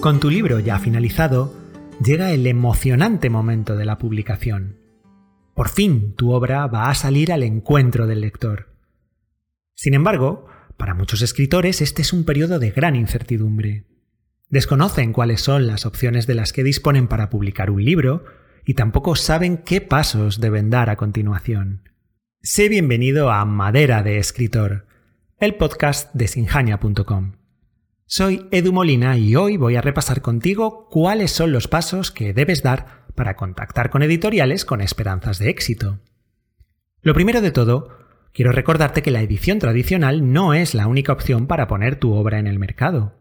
Con tu libro ya finalizado, llega el emocionante momento de la publicación. Por fin tu obra va a salir al encuentro del lector. Sin embargo, para muchos escritores este es un periodo de gran incertidumbre. Desconocen cuáles son las opciones de las que disponen para publicar un libro y tampoco saben qué pasos deben dar a continuación. Sé bienvenido a Madera de Escritor, el podcast de sinjania.com. Soy Edu Molina y hoy voy a repasar contigo cuáles son los pasos que debes dar para contactar con editoriales con esperanzas de éxito. Lo primero de todo, quiero recordarte que la edición tradicional no es la única opción para poner tu obra en el mercado.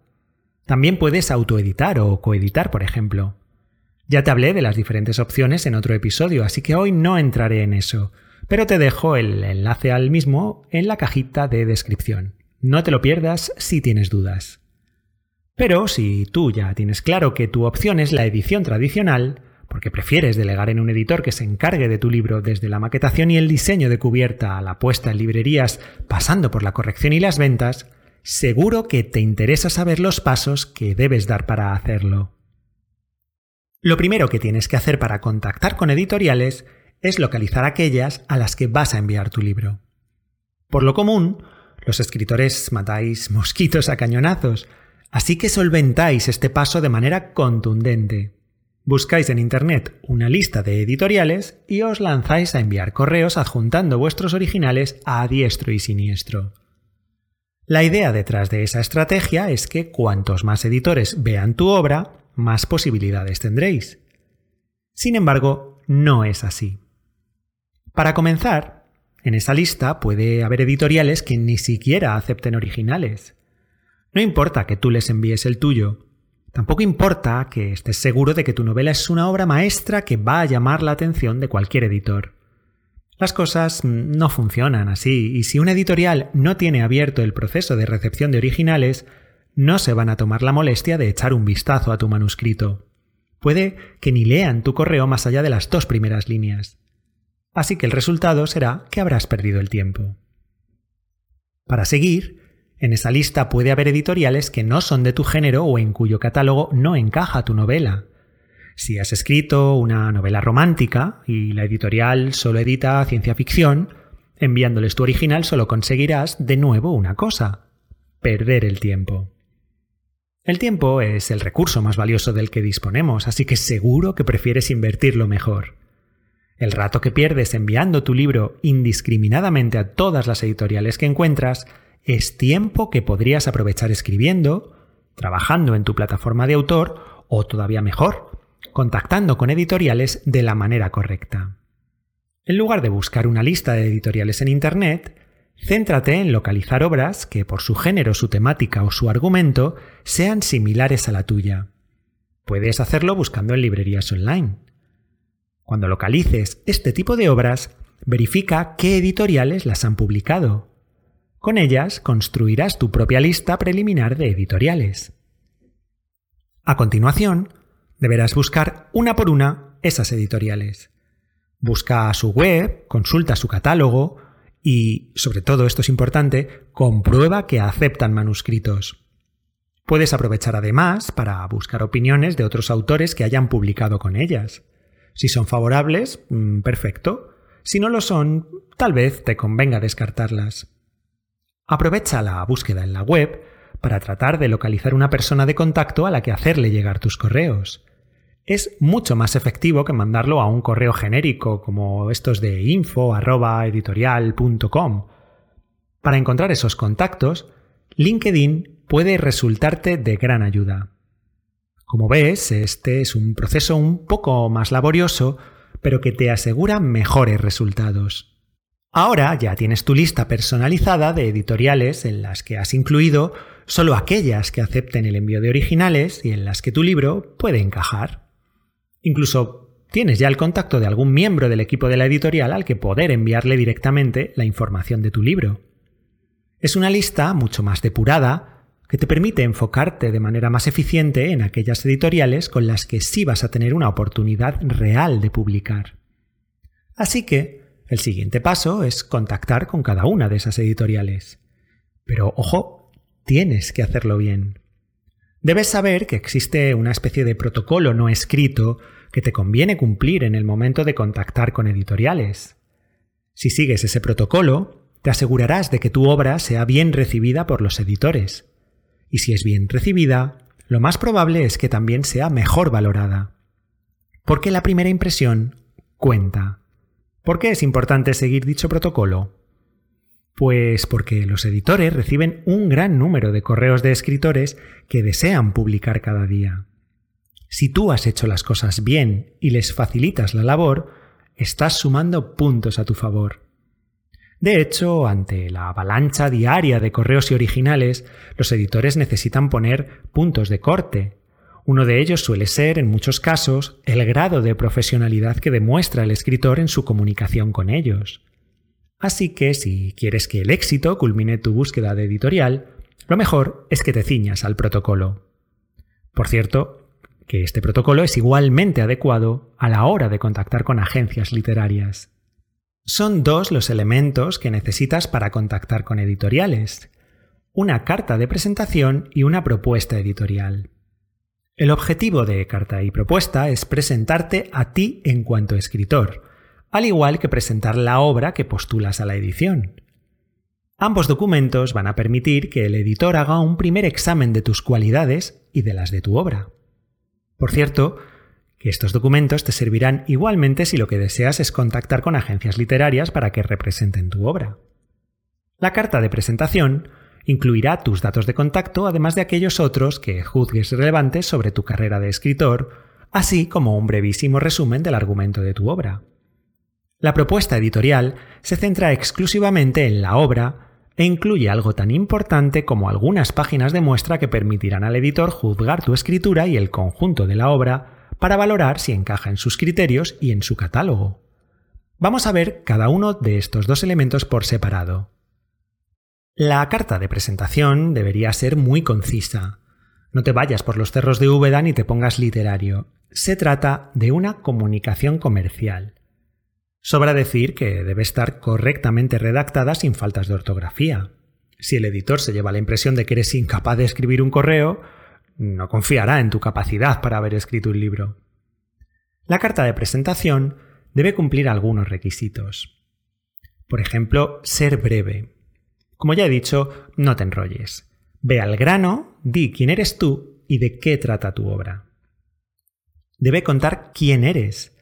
También puedes autoeditar o coeditar, por ejemplo. Ya te hablé de las diferentes opciones en otro episodio, así que hoy no entraré en eso, pero te dejo el enlace al mismo en la cajita de descripción. No te lo pierdas si tienes dudas. Pero si tú ya tienes claro que tu opción es la edición tradicional, porque prefieres delegar en un editor que se encargue de tu libro desde la maquetación y el diseño de cubierta a la puesta en librerías, pasando por la corrección y las ventas, seguro que te interesa saber los pasos que debes dar para hacerlo. Lo primero que tienes que hacer para contactar con editoriales es localizar aquellas a las que vas a enviar tu libro. Por lo común, los escritores matáis mosquitos a cañonazos, así que solventáis este paso de manera contundente. Buscáis en Internet una lista de editoriales y os lanzáis a enviar correos adjuntando vuestros originales a diestro y siniestro. La idea detrás de esa estrategia es que cuantos más editores vean tu obra, más posibilidades tendréis. Sin embargo, no es así. Para comenzar, en esa lista puede haber editoriales que ni siquiera acepten originales. No importa que tú les envíes el tuyo, tampoco importa que estés seguro de que tu novela es una obra maestra que va a llamar la atención de cualquier editor. Las cosas no funcionan así, y si un editorial no tiene abierto el proceso de recepción de originales, no se van a tomar la molestia de echar un vistazo a tu manuscrito. Puede que ni lean tu correo más allá de las dos primeras líneas. Así que el resultado será que habrás perdido el tiempo. Para seguir, en esa lista puede haber editoriales que no son de tu género o en cuyo catálogo no encaja tu novela, si has escrito una novela romántica y la editorial solo edita ciencia ficción, enviándoles tu original solo conseguirás de nuevo una cosa, perder el tiempo. El tiempo es el recurso más valioso del que disponemos, así que seguro que prefieres invertirlo mejor. El rato que pierdes enviando tu libro indiscriminadamente a todas las editoriales que encuentras es tiempo que podrías aprovechar escribiendo, trabajando en tu plataforma de autor o todavía mejor, contactando con editoriales de la manera correcta. En lugar de buscar una lista de editoriales en Internet, céntrate en localizar obras que por su género, su temática o su argumento sean similares a la tuya. Puedes hacerlo buscando en librerías online. Cuando localices este tipo de obras, verifica qué editoriales las han publicado. Con ellas construirás tu propia lista preliminar de editoriales. A continuación, deberás buscar una por una esas editoriales. Busca su web, consulta su catálogo y, sobre todo esto es importante, comprueba que aceptan manuscritos. Puedes aprovechar además para buscar opiniones de otros autores que hayan publicado con ellas. Si son favorables, mm, perfecto. Si no lo son, tal vez te convenga descartarlas. Aprovecha la búsqueda en la web para tratar de localizar una persona de contacto a la que hacerle llegar tus correos es mucho más efectivo que mandarlo a un correo genérico como estos de info.editorial.com. Para encontrar esos contactos, LinkedIn puede resultarte de gran ayuda. Como ves, este es un proceso un poco más laborioso, pero que te asegura mejores resultados. Ahora ya tienes tu lista personalizada de editoriales en las que has incluido solo aquellas que acepten el envío de originales y en las que tu libro puede encajar. Incluso tienes ya el contacto de algún miembro del equipo de la editorial al que poder enviarle directamente la información de tu libro. Es una lista mucho más depurada que te permite enfocarte de manera más eficiente en aquellas editoriales con las que sí vas a tener una oportunidad real de publicar. Así que el siguiente paso es contactar con cada una de esas editoriales. Pero ojo, tienes que hacerlo bien. Debes saber que existe una especie de protocolo no escrito que te conviene cumplir en el momento de contactar con editoriales. Si sigues ese protocolo, te asegurarás de que tu obra sea bien recibida por los editores. Y si es bien recibida, lo más probable es que también sea mejor valorada. Porque la primera impresión cuenta. ¿Por qué es importante seguir dicho protocolo? Pues porque los editores reciben un gran número de correos de escritores que desean publicar cada día. Si tú has hecho las cosas bien y les facilitas la labor, estás sumando puntos a tu favor. De hecho, ante la avalancha diaria de correos y originales, los editores necesitan poner puntos de corte. Uno de ellos suele ser, en muchos casos, el grado de profesionalidad que demuestra el escritor en su comunicación con ellos. Así que si quieres que el éxito culmine tu búsqueda de editorial, lo mejor es que te ciñas al protocolo. Por cierto, que este protocolo es igualmente adecuado a la hora de contactar con agencias literarias. Son dos los elementos que necesitas para contactar con editoriales. Una carta de presentación y una propuesta editorial. El objetivo de carta y propuesta es presentarte a ti en cuanto escritor, al igual que presentar la obra que postulas a la edición. Ambos documentos van a permitir que el editor haga un primer examen de tus cualidades y de las de tu obra. Por cierto, que estos documentos te servirán igualmente si lo que deseas es contactar con agencias literarias para que representen tu obra. La carta de presentación incluirá tus datos de contacto, además de aquellos otros que juzgues relevantes sobre tu carrera de escritor, así como un brevísimo resumen del argumento de tu obra. La propuesta editorial se centra exclusivamente en la obra e incluye algo tan importante como algunas páginas de muestra que permitirán al editor juzgar tu escritura y el conjunto de la obra para valorar si encaja en sus criterios y en su catálogo. Vamos a ver cada uno de estos dos elementos por separado. La carta de presentación debería ser muy concisa. No te vayas por los cerros de Úbeda ni te pongas literario. Se trata de una comunicación comercial. Sobra decir que debe estar correctamente redactada sin faltas de ortografía. Si el editor se lleva la impresión de que eres incapaz de escribir un correo, no confiará en tu capacidad para haber escrito un libro. La carta de presentación debe cumplir algunos requisitos. Por ejemplo, ser breve. Como ya he dicho, no te enrolles. Ve al grano, di quién eres tú y de qué trata tu obra. Debe contar quién eres.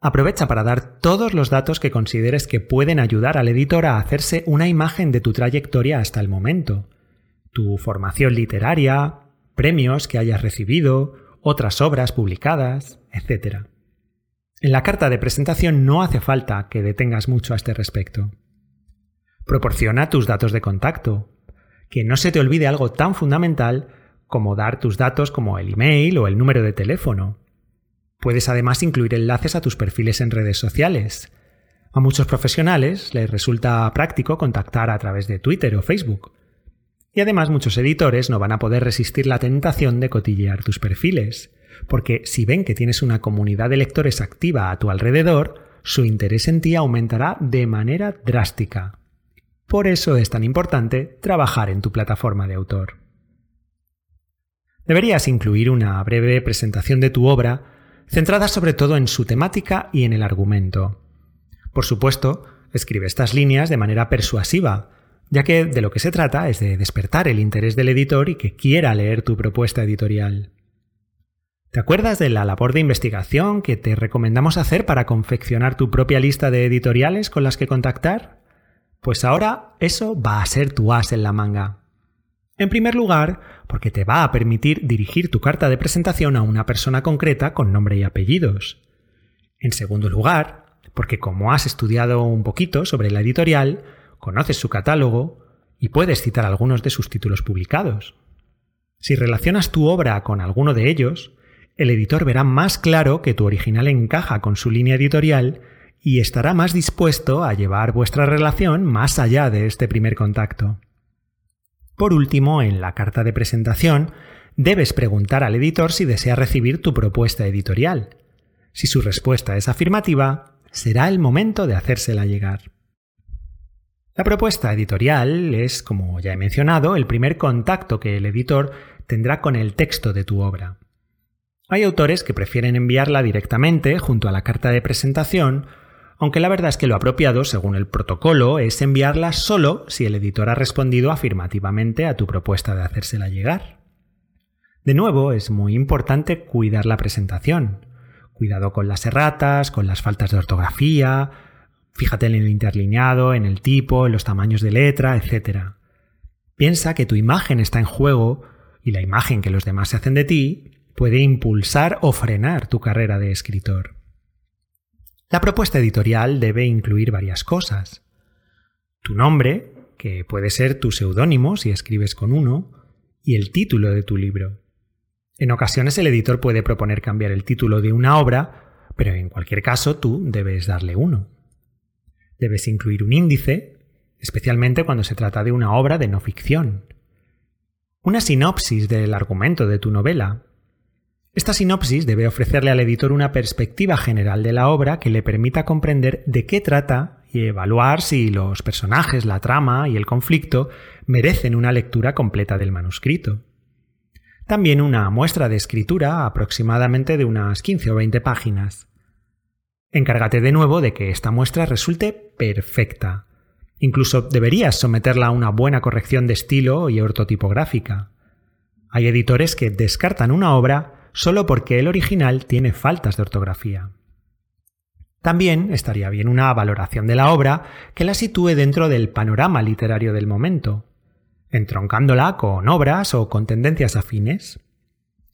Aprovecha para dar todos los datos que consideres que pueden ayudar al editor a hacerse una imagen de tu trayectoria hasta el momento. Tu formación literaria, premios que hayas recibido, otras obras publicadas, etc. En la carta de presentación no hace falta que detengas mucho a este respecto. Proporciona tus datos de contacto. Que no se te olvide algo tan fundamental como dar tus datos como el email o el número de teléfono. Puedes además incluir enlaces a tus perfiles en redes sociales. A muchos profesionales les resulta práctico contactar a través de Twitter o Facebook, y además muchos editores no van a poder resistir la tentación de cotillear tus perfiles, porque si ven que tienes una comunidad de lectores activa a tu alrededor, su interés en ti aumentará de manera drástica. Por eso es tan importante trabajar en tu plataforma de autor. Deberías incluir una breve presentación de tu obra, centrada sobre todo en su temática y en el argumento. Por supuesto, escribe estas líneas de manera persuasiva, ya que de lo que se trata es de despertar el interés del editor y que quiera leer tu propuesta editorial. ¿Te acuerdas de la labor de investigación que te recomendamos hacer para confeccionar tu propia lista de editoriales con las que contactar? Pues ahora eso va a ser tu as en la manga. En primer lugar, porque te va a permitir dirigir tu carta de presentación a una persona concreta con nombre y apellidos. En segundo lugar, porque como has estudiado un poquito sobre la editorial, conoces su catálogo y puedes citar algunos de sus títulos publicados. Si relacionas tu obra con alguno de ellos, el editor verá más claro que tu original encaja con su línea editorial y estará más dispuesto a llevar vuestra relación más allá de este primer contacto. Por último, en la carta de presentación, debes preguntar al editor si desea recibir tu propuesta editorial. Si su respuesta es afirmativa, será el momento de hacérsela llegar. La propuesta editorial es, como ya he mencionado, el primer contacto que el editor tendrá con el texto de tu obra. Hay autores que prefieren enviarla directamente junto a la carta de presentación, aunque la verdad es que lo apropiado, según el protocolo, es enviarla solo si el editor ha respondido afirmativamente a tu propuesta de hacérsela llegar. De nuevo, es muy importante cuidar la presentación. Cuidado con las erratas, con las faltas de ortografía, fíjate en el interlineado, en el tipo, en los tamaños de letra, etc. Piensa que tu imagen está en juego y la imagen que los demás se hacen de ti puede impulsar o frenar tu carrera de escritor. La propuesta editorial debe incluir varias cosas. Tu nombre, que puede ser tu seudónimo si escribes con uno, y el título de tu libro. En ocasiones el editor puede proponer cambiar el título de una obra, pero en cualquier caso tú debes darle uno. Debes incluir un índice, especialmente cuando se trata de una obra de no ficción. Una sinopsis del argumento de tu novela, esta sinopsis debe ofrecerle al editor una perspectiva general de la obra que le permita comprender de qué trata y evaluar si los personajes, la trama y el conflicto merecen una lectura completa del manuscrito. También una muestra de escritura aproximadamente de unas 15 o 20 páginas. Encárgate de nuevo de que esta muestra resulte perfecta. Incluso deberías someterla a una buena corrección de estilo y ortotipográfica. Hay editores que descartan una obra solo porque el original tiene faltas de ortografía. También estaría bien una valoración de la obra que la sitúe dentro del panorama literario del momento, entroncándola con obras o con tendencias afines.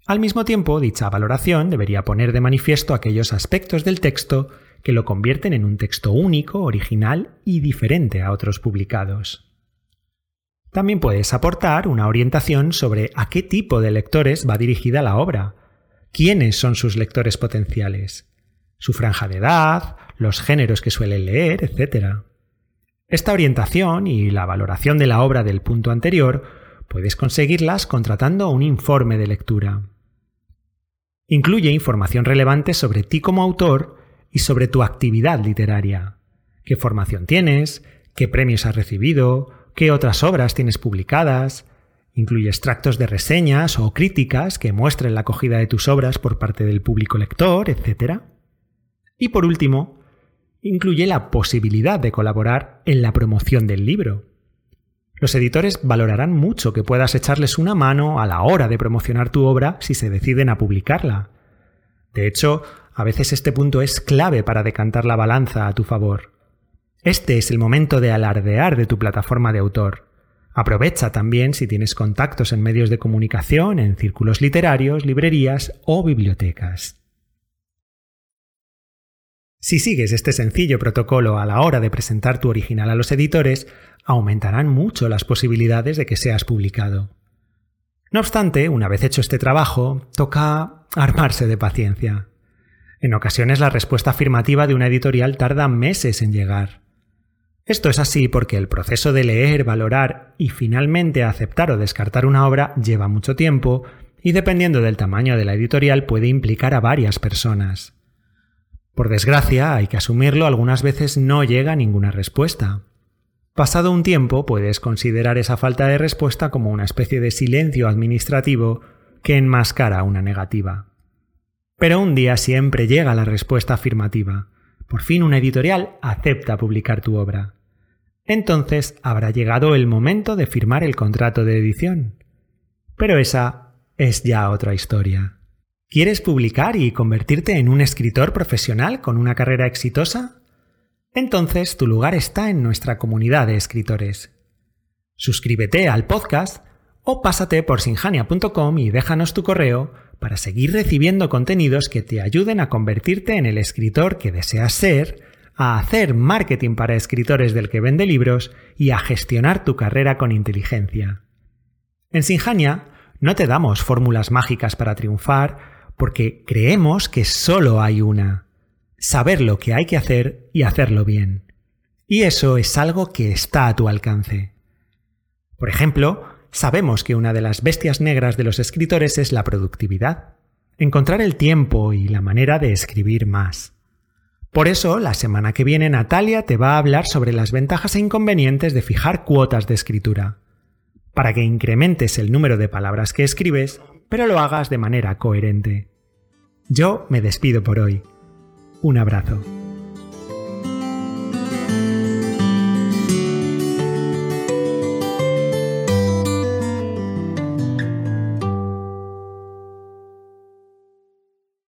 Al mismo tiempo, dicha valoración debería poner de manifiesto aquellos aspectos del texto que lo convierten en un texto único, original y diferente a otros publicados. También puedes aportar una orientación sobre a qué tipo de lectores va dirigida la obra, quiénes son sus lectores potenciales, su franja de edad, los géneros que suelen leer, etc. Esta orientación y la valoración de la obra del punto anterior puedes conseguirlas contratando un informe de lectura. Incluye información relevante sobre ti como autor y sobre tu actividad literaria. ¿Qué formación tienes? ¿Qué premios has recibido? ¿Qué otras obras tienes publicadas? Incluye extractos de reseñas o críticas que muestren la acogida de tus obras por parte del público lector, etc. Y por último, incluye la posibilidad de colaborar en la promoción del libro. Los editores valorarán mucho que puedas echarles una mano a la hora de promocionar tu obra si se deciden a publicarla. De hecho, a veces este punto es clave para decantar la balanza a tu favor. Este es el momento de alardear de tu plataforma de autor. Aprovecha también si tienes contactos en medios de comunicación, en círculos literarios, librerías o bibliotecas. Si sigues este sencillo protocolo a la hora de presentar tu original a los editores, aumentarán mucho las posibilidades de que seas publicado. No obstante, una vez hecho este trabajo, toca armarse de paciencia. En ocasiones la respuesta afirmativa de una editorial tarda meses en llegar. Esto es así porque el proceso de leer, valorar y finalmente aceptar o descartar una obra lleva mucho tiempo y dependiendo del tamaño de la editorial puede implicar a varias personas. Por desgracia, hay que asumirlo, algunas veces no llega ninguna respuesta. Pasado un tiempo puedes considerar esa falta de respuesta como una especie de silencio administrativo que enmascara una negativa. Pero un día siempre llega la respuesta afirmativa. Por fin una editorial acepta publicar tu obra. Entonces habrá llegado el momento de firmar el contrato de edición. Pero esa es ya otra historia. ¿Quieres publicar y convertirte en un escritor profesional con una carrera exitosa? Entonces tu lugar está en nuestra comunidad de escritores. Suscríbete al podcast o pásate por sinjania.com y déjanos tu correo para seguir recibiendo contenidos que te ayuden a convertirte en el escritor que deseas ser, a hacer marketing para escritores del que vende libros y a gestionar tu carrera con inteligencia. En Sinjania no te damos fórmulas mágicas para triunfar porque creemos que solo hay una. Saber lo que hay que hacer y hacerlo bien. Y eso es algo que está a tu alcance. Por ejemplo, Sabemos que una de las bestias negras de los escritores es la productividad, encontrar el tiempo y la manera de escribir más. Por eso, la semana que viene Natalia te va a hablar sobre las ventajas e inconvenientes de fijar cuotas de escritura. para que incrementes el número de palabras que escribes, pero lo hagas de manera coherente. Yo me despido por hoy. Un abrazo.